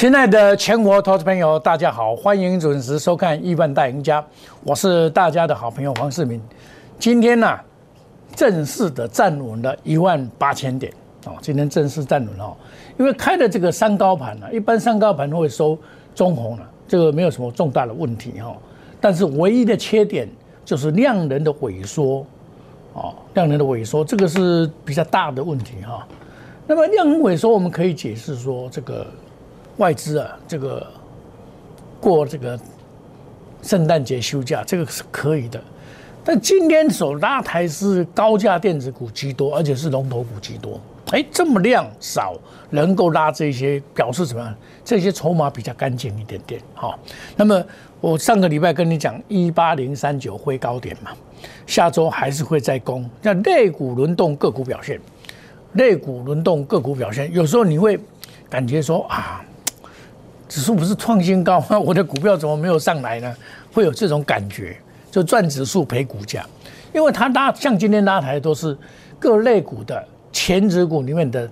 亲爱的全国投资朋友，大家好，欢迎准时收看《亿万大赢家》，我是大家的好朋友黄世明。今天呢，正式的站稳了一万八千点哦，今天正式站稳了，因为开的这个三高盘呢，一般三高盘会收中红了，这个没有什么重大的问题哈。但是唯一的缺点就是量能的萎缩，哦，量能的萎缩，这个是比较大的问题哈。那么量能萎缩，我们可以解释说这个。外资啊，这个过这个圣诞节休假，这个是可以的。但今天所拉抬是高价电子股居多，而且是龙头股居多。哎，这么量少，能够拉这些，表示什么？这些筹码比较干净一点点。好，那么我上个礼拜跟你讲，一八零三九会高点嘛，下周还是会再攻。那类股轮动，个股表现，类股轮动，个股表现，有时候你会感觉说啊。指数不是创新高吗？我的股票怎么没有上来呢？会有这种感觉，就赚指数赔股价，因为它拉像今天拉抬都是各类股的前指股里面的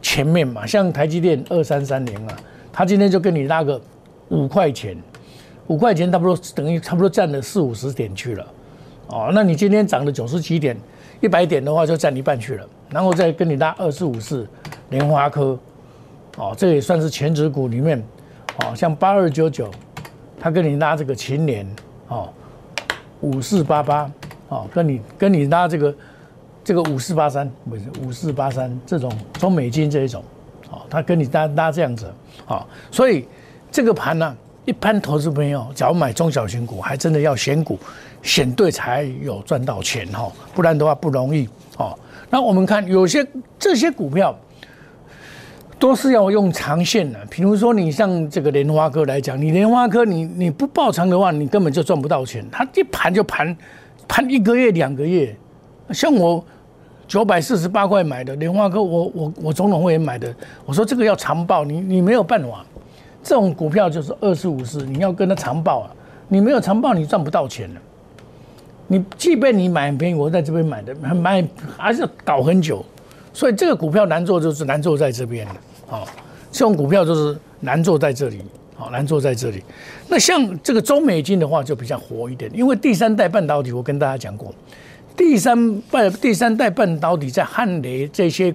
前面嘛，像台积电二三三零啊，它今天就跟你拉个五块钱，五块钱差不多等于差不多占了四五十点去了，哦，那你今天涨了九十几点，一百点的话就占一半去了，然后再跟你拉二四五四莲花科，哦，这也算是前指股里面。哦，像八二九九，他跟你拉这个秦联，哦，五四八八，哦，跟你跟你拉这个这个五四八三，不是五四八三这种中美金这一种，哦，他跟你拉拉这样子，哦，所以这个盘呢，一般投资朋友假如买中小型股，还真的要选股选对才有赚到钱哈，不然的话不容易哦。那我们看有些这些股票。都是要用长线的，比如说你像这个莲花科来讲，你莲花科你你不爆长的话，你根本就赚不到钱。它一盘就盘盘一个月两个月，像我九百四十八块买的莲花科，我我我总统会员买的，我说这个要长报，你你没有办法，这种股票就是二四五四，你要跟它长报啊，你没有长报你赚不到钱的。你即便你买很便宜，我在这边买的买还是要搞很久，所以这个股票难做就是难做在这边。好，这种股票就是难做在这里，好难做在这里。那像这个中美金的话就比较活一点，因为第三代半导体我跟大家讲过，第三半第三代半导体在汉雷这些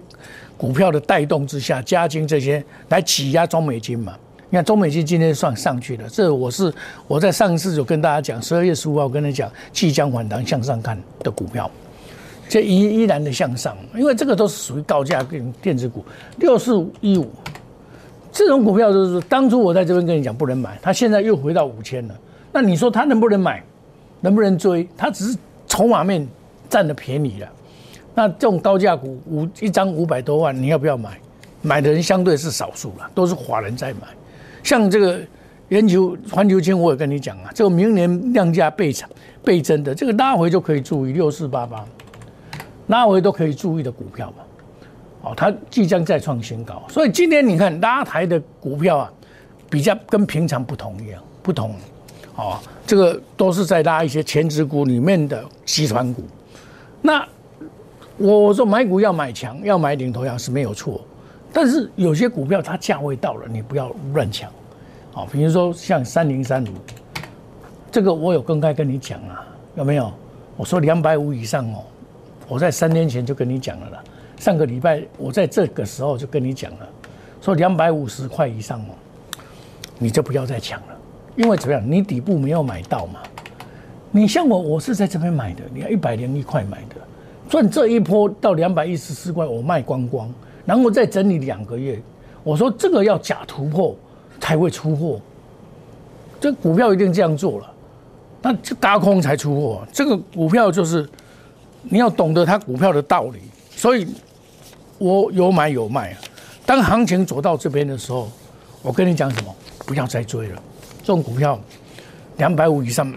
股票的带动之下，加金这些来挤压中美金嘛。你看中美金今天算上去了，这我是我在上一次就跟大家讲，十二月十五号跟你讲即将反弹向上看的股票。这依依然的向上，因为这个都是属于高价跟电子股，六四一五这种股票就是当初我在这边跟你讲不能买，它现在又回到五千了。那你说它能不能买？能不能追？它只是筹码面占的便宜了。那这种高价股五一张五百多万，你要不要买？买的人相对是少数了，都是华人在买。像这个全球环球金，我也跟你讲啊，这个明年量价倍涨倍增的，这个拉回就可以注意六四八八。拉回都可以注意的股票嘛，哦，它即将再创新高，所以今天你看拉抬的股票啊，比较跟平常不同一样，不同，哦，这个都是在拉一些前值股里面的集团股。那我说买股要买强，要买领头羊是没有错，但是有些股票它价位到了，你不要乱抢，哦，比如说像三零三五，这个我有公开跟你讲啊，有没有？我说两百五以上哦。我在三年前就跟你讲了啦，上个礼拜我在这个时候就跟你讲了，说两百五十块以上哦，你就不要再抢了，因为怎么样，你底部没有买到嘛。你像我，我是在这边买的，你要一百零一块买的，赚这一波到两百一十四块，我卖光光，然后再整理两个月。我说这个要假突破才会出货，这股票一定这样做了，那就搭空才出货。这个股票就是。你要懂得它股票的道理，所以我有买有卖。当行情走到这边的时候，我跟你讲什么？不要再追了。这种股票两百五以上，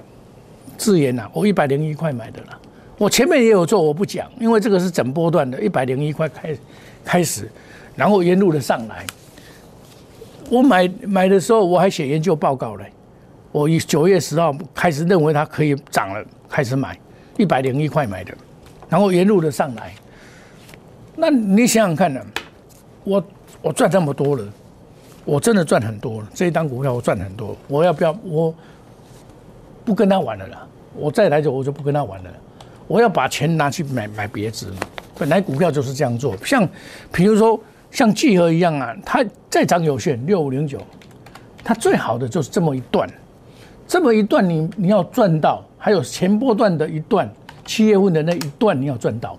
自研呐，我一百零一块买的了。我前面也有做，我不讲，因为这个是整波段的，一百零一块开开始，然后沿路的上来。我买买的时候我还写研究报告嘞。我以九月十号开始认为它可以涨了，开始买一百零一块买的。然后沿路的上来，那你想想看呢？我我赚这么多了，我真的赚很多了，这一单股票我赚很多，我要不要？我不跟他玩了啦，我再来就我就不跟他玩了，我要把钱拿去买买别子嘛。本来股票就是这样做，像比如说像聚合一样啊，它再涨有限，六五零九，它最好的就是这么一段，这么一段你你要赚到，还有前波段的一段，七月份的那一段你要赚到。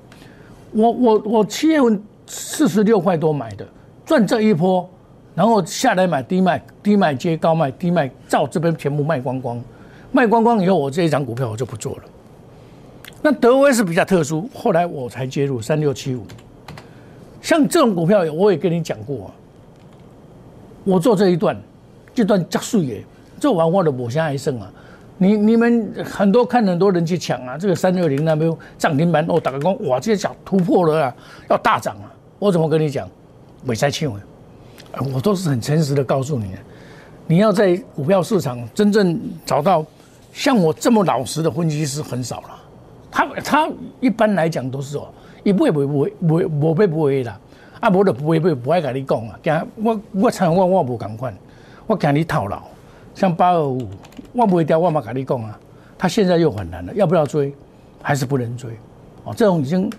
我我我七月份四十六块多买的，赚这一波，然后下来买低卖，低卖接高卖，低卖照这边全部卖光光，卖光光以后，我这一张股票我就不做了。那德威是比较特殊，后来我才介入三六七五。像这种股票，我也跟你讲过啊。我做这一段，这段加速也做完，我的某些还剩啊。你你们很多看很多人去抢啊，这个三六零那边涨停板哦，打个工哇，这些讲突破了啊，要大涨啊。我怎么跟你讲？没在庆伟，我都是很诚实的告诉你，你要在股票市场真正找到像我这么老实的分析师很少了。他他一般来讲都是哦，一不会不会不会不会不会不会啦，啊，无就不会不会不爱跟你讲啊，惊我我参我我无敢管，我惊你套牢，像八二五，万不会掉，我嘛跟你讲啊，他现在又很难了，要不要追？还是不能追？哦，这种已经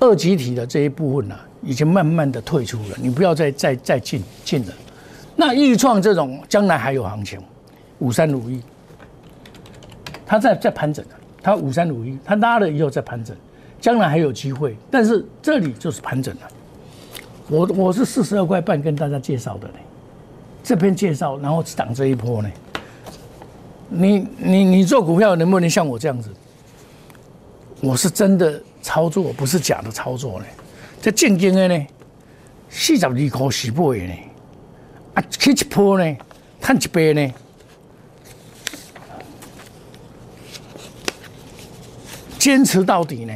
二级体的这一部分呢，已经慢慢的退出了，你不要再再再进进了。那易创这种将来还有行情，五三五一，它在在盘整的。它五三五一，它拉了以后再盘整，将来还有机会。但是这里就是盘整了。我我是四十二块半跟大家介绍的呢，这边介绍，然后挡这一波呢。你你你做股票能不能像我这样子？我是真的操作，不是假的操作呢。这正经的呢，四十二块十八的呢，啊，去一波呢，赚一倍呢。坚持到底呢？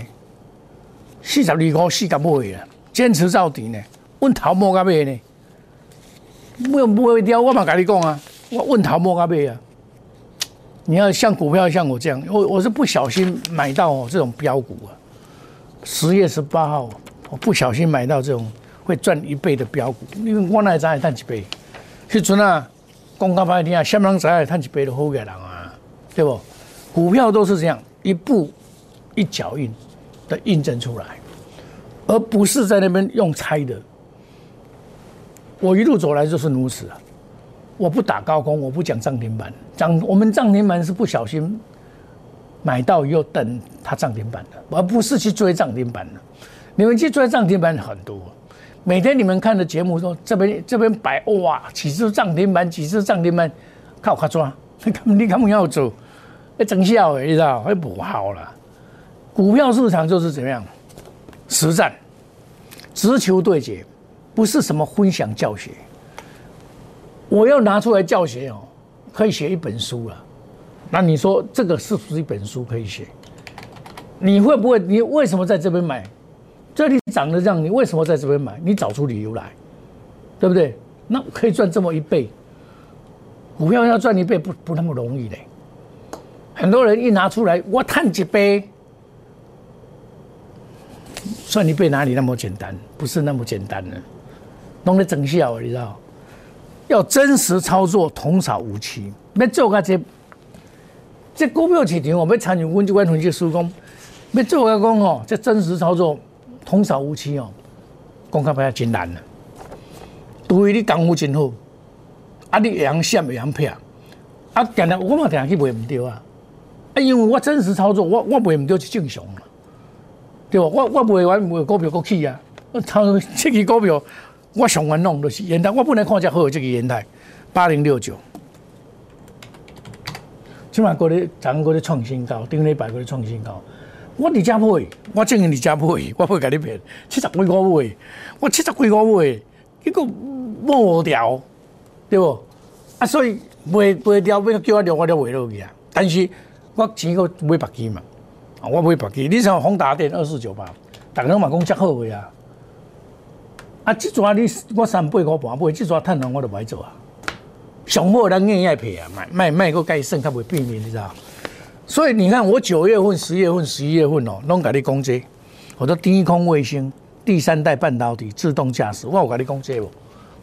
四十二块四甲尾啊！坚持到底呢？问头摸甲尾呢？不不会掉，我嘛跟你讲啊！我问头摸甲尾啊！你要像股票像我这样，我我是不小心买到哦这种标股啊！十月十八号，我不小心买到这种会赚一倍的标股，因为我那早也赚一倍。去存啊，讲到白听啊，什么人早也赚一倍的好个人啊，对不？股票都是这样，一步。一脚印的印证出来，而不是在那边用猜的。我一路走来就是如此啊！我不打高空，我不讲涨停板，涨我们涨停板是不小心买到又等它涨停板的，而不是去追涨停板的。你们去追涨停板很多，每天你们看的节目说这边这边摆哇几次涨停板，几次涨停板，靠卡抓，你看你看不要走，那真笑，你知道？会不好了。股票市场就是怎么样，实战，直球对决，不是什么分享教学。我要拿出来教学哦，可以写一本书了。那你说这个是不是一本书可以写？你会不会？你为什么在这边买？这里涨得这样，你为什么在这边买？你找出理由来，对不对？那可以赚这么一倍，股票要赚一倍不不那么容易嘞。很多人一拿出来，我叹几杯。算一倍哪里那么简单？不是那么简单的，弄得整笑，你知道？要真实操作，童叟无欺。要做个这这股票市场，我要参与温就关同学施工，要做个讲哦，这真实操作，童叟无欺哦，讲较比较真难了。除非你功夫真好，啊，你会晓闪会晓撇，啊，定定我嘛定去卖唔掉啊，啊，因为我真实操作，我我卖唔掉是正常。对吧？我我卖完卖股票过去啊！我操，这支股票我上完弄就是烟台，我本来看只好这个烟台八零六九，起码过咧，昨过咧创新高，顶礼拜过咧创新高。我伫遮买，我正伫遮买，我不会甲你骗。七十几块买，我七十几块买，结果无掉，对不？啊，所以卖卖掉，要叫我了，我了卖落去啊。但是我钱个买白金嘛。我买白机，你像宏达电二四九八，大家嘛讲遮好个啊。啊，即阵你我三八块半买，即阵趁量我都买做啊。上好人硬爱赔啊，卖卖卖个该剩，较袂避免，你知道？所以你看，我九月份、十月份、十一月份哦，拢甲你讲这，我说低空卫星、第三代半导体、自动驾驶，我有甲你讲这无？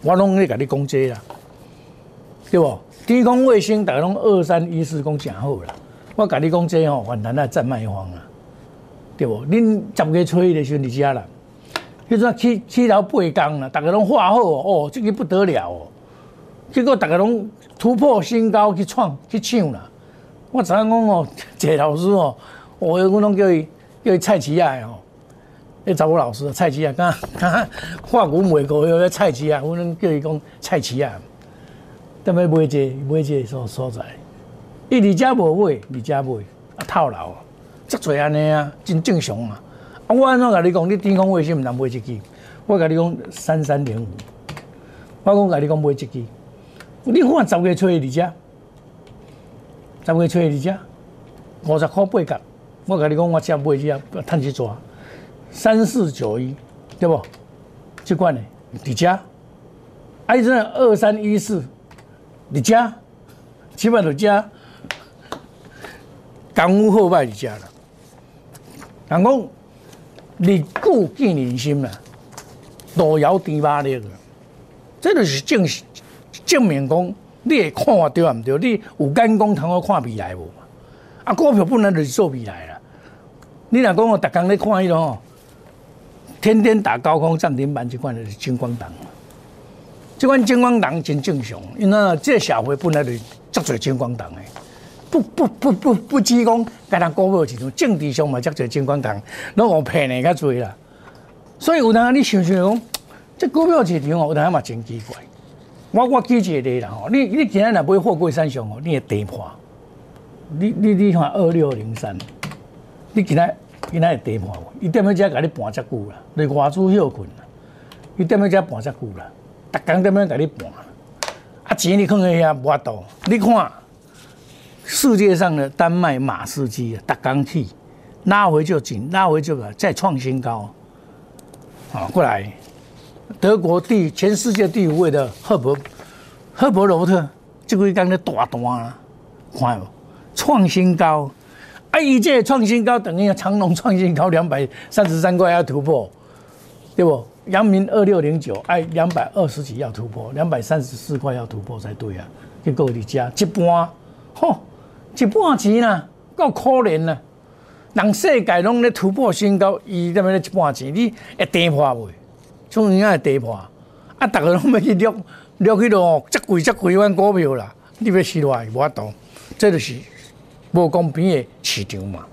我拢咧甲你讲这啦，对不？天空卫星大概拢二三一四讲真好啦，我甲你讲这吼，反弹啊占卖方啊，对不？恁十月初一的时候你知啦，迄阵起起头八工啦，大家拢画好哦，这个不得了哦，结果大家拢突破新高去创去抢啦。我知影讲哦，谢 老师哦，我我拢叫伊叫伊蔡奇亚哦，迄查某老师蔡奇亚，刚刚化骨美国有个蔡奇亚，我拢叫伊讲蔡奇亚，踮要买者买者所所在，伊二家无买，二家买啊套牢，足侪安尼啊，真正常啊。啊，我安怎甲你讲？你天空卫星毋通买一支？我甲你讲三三零五，我讲甲你讲买一支，你看十月初二家。十月初二只五十块八角，我甲你讲，我只买只趁一抓三四九一，对不？这款的伫遮，哎，这二三一四，伫遮，起码伫遮，功夫好歹伫遮啦。人讲日久见人心啦，路遥知马力啊，这就是证证明讲。你会看我对啊？毋对？你有眼光通好看未来无？啊，股票本来就是做未来啦。你若讲我逐工咧看迄种哦，天天打高空涨停板，这款就是金光党。这款金光党真正常，因为这社会本来就足侪金光党诶。不不不不不只讲甲人股票市场，政治上嘛足侪金光党，拢互骗诶较侪啦。所以有当你想想讲，这股票市场哦，有当嘛真奇怪。我我记一个啦吼，你你今日若买货柜三雄哦，你会跌破。你你你看二六零三，你今日今日会跌破无？伊踮咧遮甲你盘遮久啦，你外资休困啦，伊踮咧遮盘遮久啦，逐工踮咧甲你盘，啊钱你放喺遐无法度。你看世界上的丹麦马士基啊，逐工起拉回就紧，拉回就个再创新高，啊过来。德国第全世界第五位的赫伯赫伯罗特，这个刚咧大单啊，看有创新高，啊，一届创新高等于长隆创新高两百三十三块要突破，对不？阳明二六零九，哎，两百二十几要突破，两百三十四块要突破才对啊！结果你加一半，吼，一半钱啦，够可怜啦！人世界拢咧突破新高，伊踮咧一半钱，你会跌破未？从人家跌破，啊，逐个拢要去掠掠迄落，遮贵即贵款股票啦，你要死落来无法度，这就是无公平的市场嘛。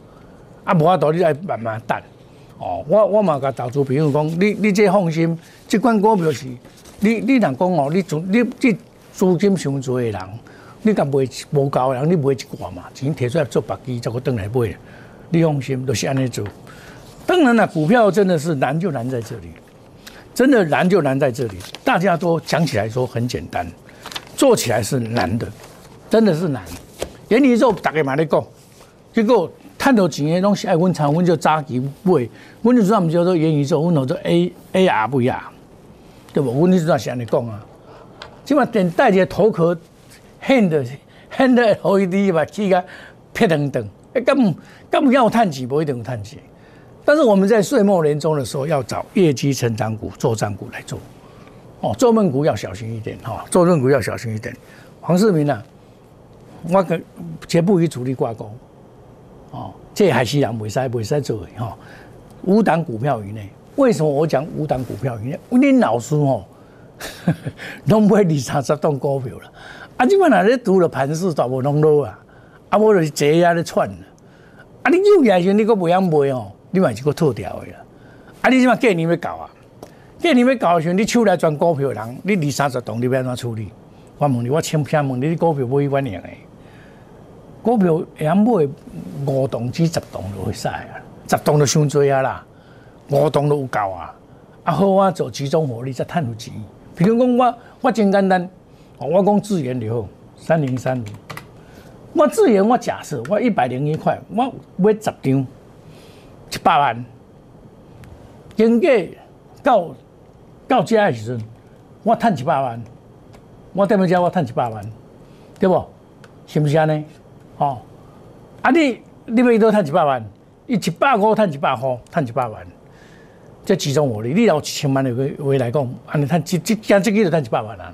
啊，无法度，你来慢慢等。哦，我我嘛甲投资朋友讲，你你这放心，即款股票是，你你若讲哦，你资你即资金上多的人，你甲买无够的人，你买一寡嘛，钱摕出来做白基，再个转来买。你放心，都是安尼做。当然了，股票真的是难就难在这里。真的难就难在这里，大家都讲起来说很简单，做起来是难的，真的是难。元宇宙大概买咧讲，结果探到钱的拢是爱，阮长阮就早期买，阮就知道毋叫做元宇宙，阮叫做 A A R 不呀，对不？阮就知道是安尼讲啊，即码电带个头壳显的显的 LED 吧，起个撇等等，哎，咁咁要探钱，无一定有探钱。但是我们在岁末年终的时候，要找业绩成长股、作战股来做。哦，做梦股要小心一点哈，做梦股要小心一点。黄世明啊，我跟绝不与主力挂钩。哦，这还是人未使未使做的哈。五档股票以内，为什么我讲五档股票以内？你老师哦，拢买二三十档股票了。啊，即摆哪咧读了盘势，全部拢落啊。啊，我就是坐遐咧串。啊，你又野时你搁袂晓卖哦。你嘛是个套掉的啦，啊！你即嘛过年要搞啊？过年要搞的时候，你手来赚股票人，你二三十栋你要安怎处理？我问你，我千偏问你，你股票买几年的？股票会晓买五栋至十栋就会使啊，十栋就伤多啊啦，五栋都有够啊！啊好啊，做集中火力才赚有钱。比如讲我，我真简单，哦我讲资源就好，三零三五。我资源我假设我一百零一块，我买十张。一百万，经过到到家的时阵，我赚一百万，我踮在家我赚一百万，对不？是不是安尼？哦，啊你你要多赚一百万，伊一百五赚一百块，赚一百万，这集中火力，你有一千万的话来讲，安尼赚一一件这个就赚一百万啦。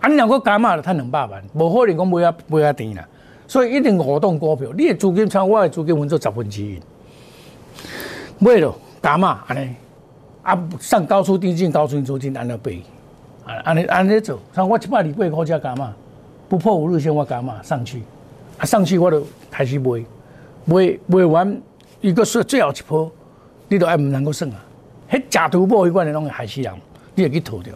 啊，你若果加码就赚两百万，无可能讲买啊买啊甜啦。所以一定活动股票，你的资金差，我的资金分做十分之一，买咯加码安尼，啊上高出低进，高出低进，安尼背，啊安尼安尼做，像我七百二八块价加码，不破五日线我加码上去，啊上去我就开始买，买买完一个是最后一波，你都爱唔能够算啊，迄假突破迄款的拢会害死人，你会去套掉，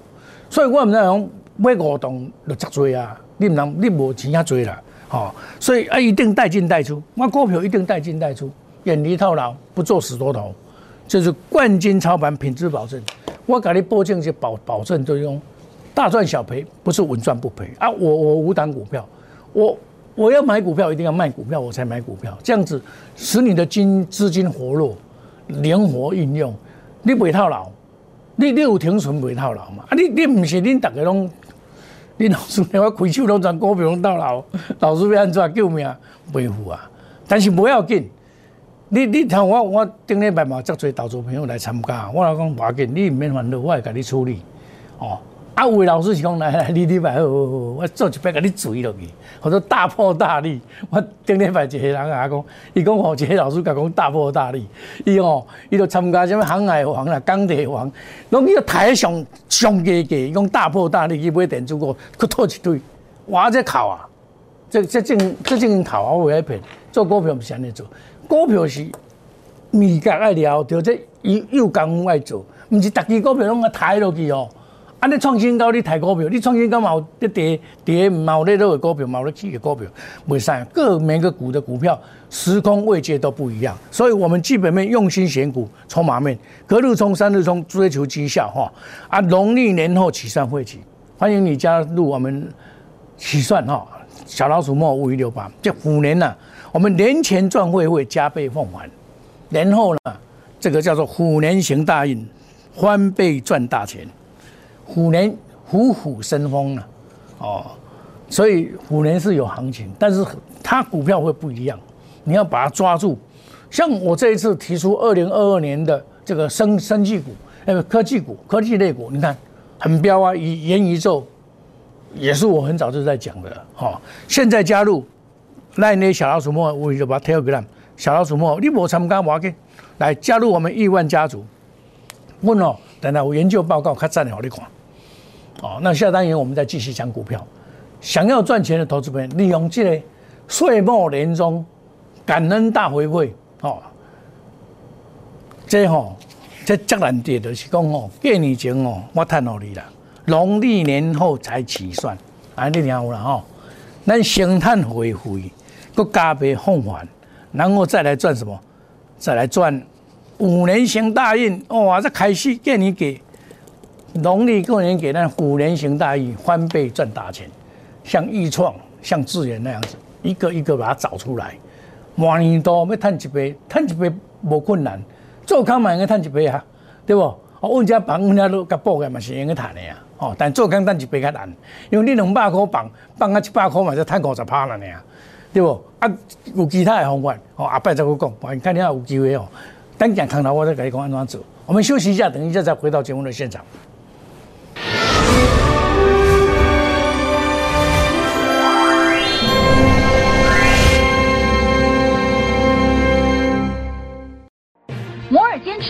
所以我唔知讲买五动就足多啊，你唔能你无钱遐多啦。哦，所以啊，一定带进带出，我股票一定带进带出，远离套牢，不做死多头，就是冠军操盘，品质保证。我给你保证是保保证就用大赚小赔，不是稳赚不赔啊！我我五档股票，我我要买股票，一定要卖股票，我才买股票，这样子使你的金资金活络，灵活运用，你不会套牢，你你有停损未套牢嘛？啊，你你不是恁大家拢。恁老师，我开手拢全股票拢套牢，老师要安怎救命？未付啊！但是不要紧，你你听我我顶礼拜嘛，足多投资朋友来参加，我老讲要紧，你唔免烦恼，我会甲你处理，哦。啊，有位老师是讲来来，你礼拜好，我做一摆甲你追落去，或者大破大立。我顶礼拜一个人甲我讲，伊讲吼，一个老师甲讲大破大立，伊吼，伊就参加什么航海王啦、钢铁王，拢伊个台上上价价，伊讲大破大立去买电子股，去吐一堆，我这考啊，这这正这正考啊，我会骗，做股票毋是安尼做，股票是味觉爱了，就这有有功夫爱做，唔是逐支股票拢个抬落去哦。啊！你创新高，你抬股票，你创新高嘛？跌跌跌，冇咧落的股票，冇咧起的股票，袂使。各每个股的股票时空位阶都不一样，所以我们基本面用心选股，筹码面隔日冲、三日冲，追求绩效哈。啊，农历年后起算会期，欢迎你加入我们起算哈。小老鼠莫五一六八，这虎年呢，我们年前赚会会加倍奉还，年后呢，这个叫做虎年行大运，翻倍赚大钱。虎年虎虎生风了，哦，所以虎年是有行情，但是它股票会不一样，你要把它抓住。像我这一次提出二零二二年的这个生生技股，呃，科技股、科技类股，你看很彪啊，以元宇宙也是我很早就在讲的，哈。现在加入那那小老鼠莫，我就把 Telegram 小老鼠莫，你无参加我给来加入我们亿万家族。问哦，等等，我研究报告看赞好你看。哦，那下单元我们再继续讲股票。想要赚钱的投资朋友，利用这个岁末年终感恩大回馈哦。这吼，这较难跌的是讲哦，过年前哦，我太努力了，农历年后才起算，啊，你听有了吼。咱先赚回馈，搁加倍奉还，然后再来赚什么？再来赚五年行大运，哇，这开始过年给。农历过年给那虎年行大运，翻倍赚大钱，像易创、像智源那样子，一个一个把它找出来。万年多要赚一倍，赚一倍无困难，做空嘛应该赚一倍啊，对不？我问家房，问家都甲报个嘛是应该赚的呀。哦，但做空赚一倍较难，因为你两百块放，放啊一百块嘛就赚五十趴了呢，对不？啊，有其他的方法，哦，阿伯再我讲，你看你下有机会哦，等讲看到我再跟你讲安怎做。我们休息一下，等一下再回到节目的现场。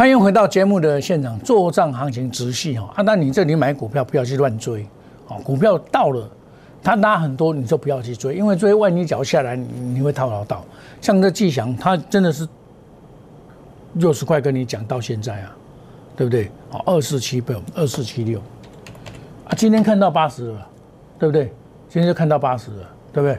欢迎回到节目的现场，做账行情直系哈。啊，那你这里买股票不要去乱追，哦，股票到了，它拉很多你就不要去追，因为追万一脚下来，你你会套牢到。像这季祥，他真的是六十块跟你讲到现在啊，对不对？哦，二四七六，二四七六，啊，今天看到八十了，对不对？今天就看到八十了，对不对？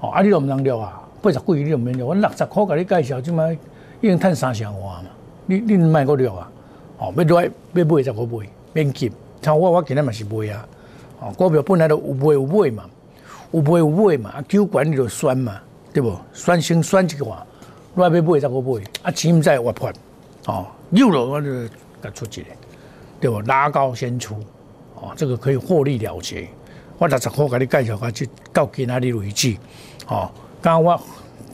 哦，啊，你都唔能聊啊，八十几你都唔能聊，我六十块给你介绍，即卖已经赚三成万嘛。你你卖个了啊？哦，要来要买就我买，免急。像我我今日嘛是买啊。哦，股票本来都有买有买嘛，有买有买嘛，酒管你就选嘛，对不？选先选一个话，来要买就我买，啊钱唔在我判。哦，有了我就甲出一个，对不？拉高先出，哦，这个可以获利了结。我六十块甲你介绍，下去到今仔日为止。哦，刚我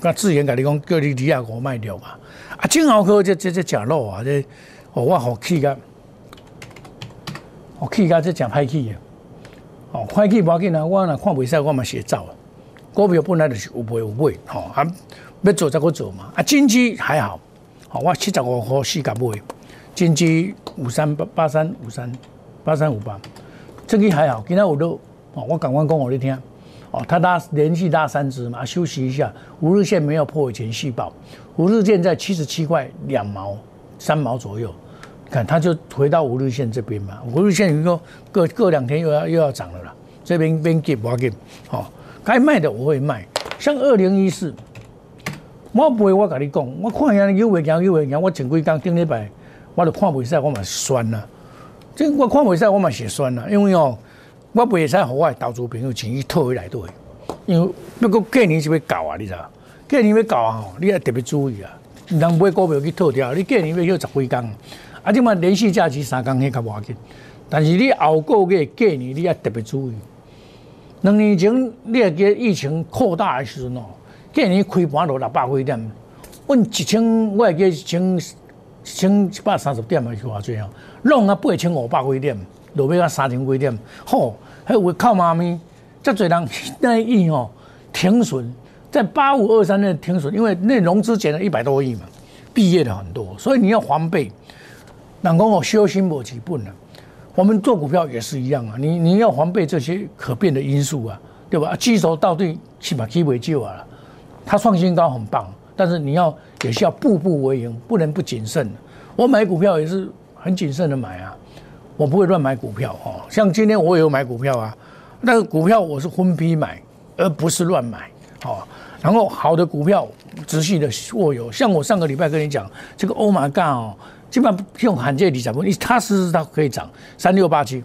甲自然甲你讲，叫你二啊五卖掉嘛。啊，正好哥这这这假肉啊，这哦，我好气个，我气个这讲歹气的，哦，歹气无要紧啊，我若看袂使，我嘛写走啊。股票本来就是有买有卖，吼，啊，要做再个做嘛。啊，金鸡还好，哦，我七十五号四甲买，金鸡五三八八三五三八三五八，这个还好，今天有都，哦，我赶快讲我你听。哦，它拉连续拉三只嘛，休息一下。五日线没有破以前细报，五日线在七十七块两毛三毛左右，看它就回到五日线这边嘛。五日线如果过过两天又要又要涨了啦，这边边 keep 我 keep，好，该卖的我会卖。像二零一四，我不会我跟你讲，我看下有会行有会行，我前几天顶礼拜我都看袂使，我嘛酸啦。这我看袂使，我嘛血酸啦，因为哦。我袂使互我投资朋友钱去套回来对，因为要过过年是要搞啊，你知？过年要搞啊吼，你要特别注意啊，人买股票去套掉，你过年要休十几工，啊，即嘛连续假期三工迄较要紧，但是你后个月过年你也特别注意。两年前你也记疫情扩大的时阵哦，过年开盘落六百几点，阮一千我会记一千一千一百三十点还是偌济哦，弄啊八千五百几点，落尾啊三千几点，吼。还有靠妈咪，这嘴人那一亿哦停损，在八五二三那停损，因为那融资减了一百多亿嘛，毕业的很多，所以你要防备。人讲我修心无几本了，我们做股票也是一样啊，你你要防备这些可变的因素啊，对吧？基手到底起码基为救啊，它创新高很棒，但是你要也是要步步为营，不能不谨慎。我买股票也是很谨慎的买啊。我不会乱买股票哦，像今天我也有买股票啊，那个股票我是分批买，而不是乱买哦。然后好的股票仔细的握有，像我上个礼拜跟你讲，这个欧玛干哦，基本上用罕见理财，你踏实实它可以涨三六八七，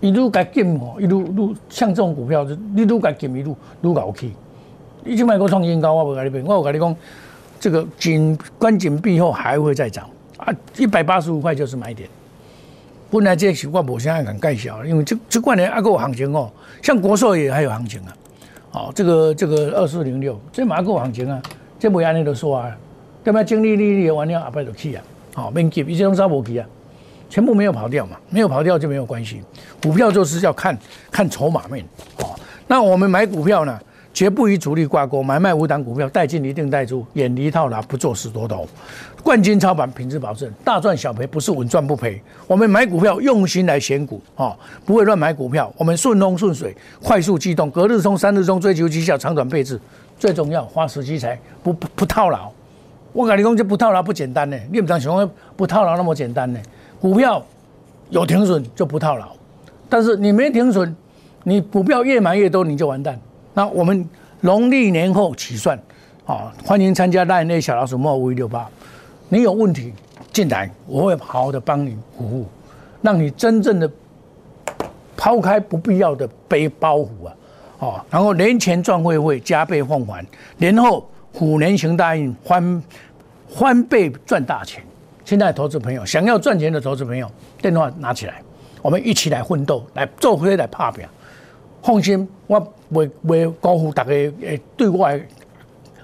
一路改进哦，一路路像这种股票，一路改进一路路搞 K，你去买个创新高，我不跟你讲，我跟你讲，这个紧关紧闭后还会再涨啊，一百八十五块就是买点。本来这是我无啥敢介绍，因为这这关年还有行情哦，像国寿也还有行情啊。哦，这个这个二四零六，这马有行情啊，这不安尼都说啊，对吧？经历历历完了，阿伯就去啊，好，免急，一切拢杀无去啊，全部没有跑掉嘛，没有跑掉就没有关系。股票就是要看看筹码面，哦，那我们买股票呢？绝不与主力挂钩，买卖无档股票，带进一定带出，远离套牢，不做死多头。冠军操盘，品质保证，大赚小赔，不是稳赚不赔。我们买股票用心来选股，哦，不会乱买股票。我们顺风顺水，快速机动，隔日冲，三日冲，追求绩效，长短配置，最重要，花时积财，不不不套牢。我跟你讲，这不套牢不简单呢。你不当想不套牢那么简单呢？股票有停损就不套牢，但是你没停损，你股票越买越多，你就完蛋。那我们农历年后起算，啊，欢迎参加赖内小老鼠莫五一六八，你有问题进来，我会好好的帮你服务，让你真正的抛开不必要的背包袱啊，哦，然后年前赚会会加倍奉还，年后虎年行大运，翻翻倍赚大钱。现在投资朋友想要赚钱的投资朋友，电话拿起来，我们一起来奋斗，来做回来拍表。放心，我不会辜负大家诶对我的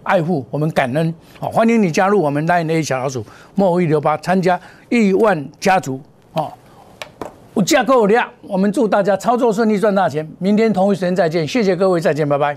爱护，我们感恩。好，欢迎你加入我们那那小老鼠莫一六八，参加亿万家族。好，有架构量，我们祝大家操作顺利，赚大钱。明天同一时间再见，谢谢各位，再见，拜拜。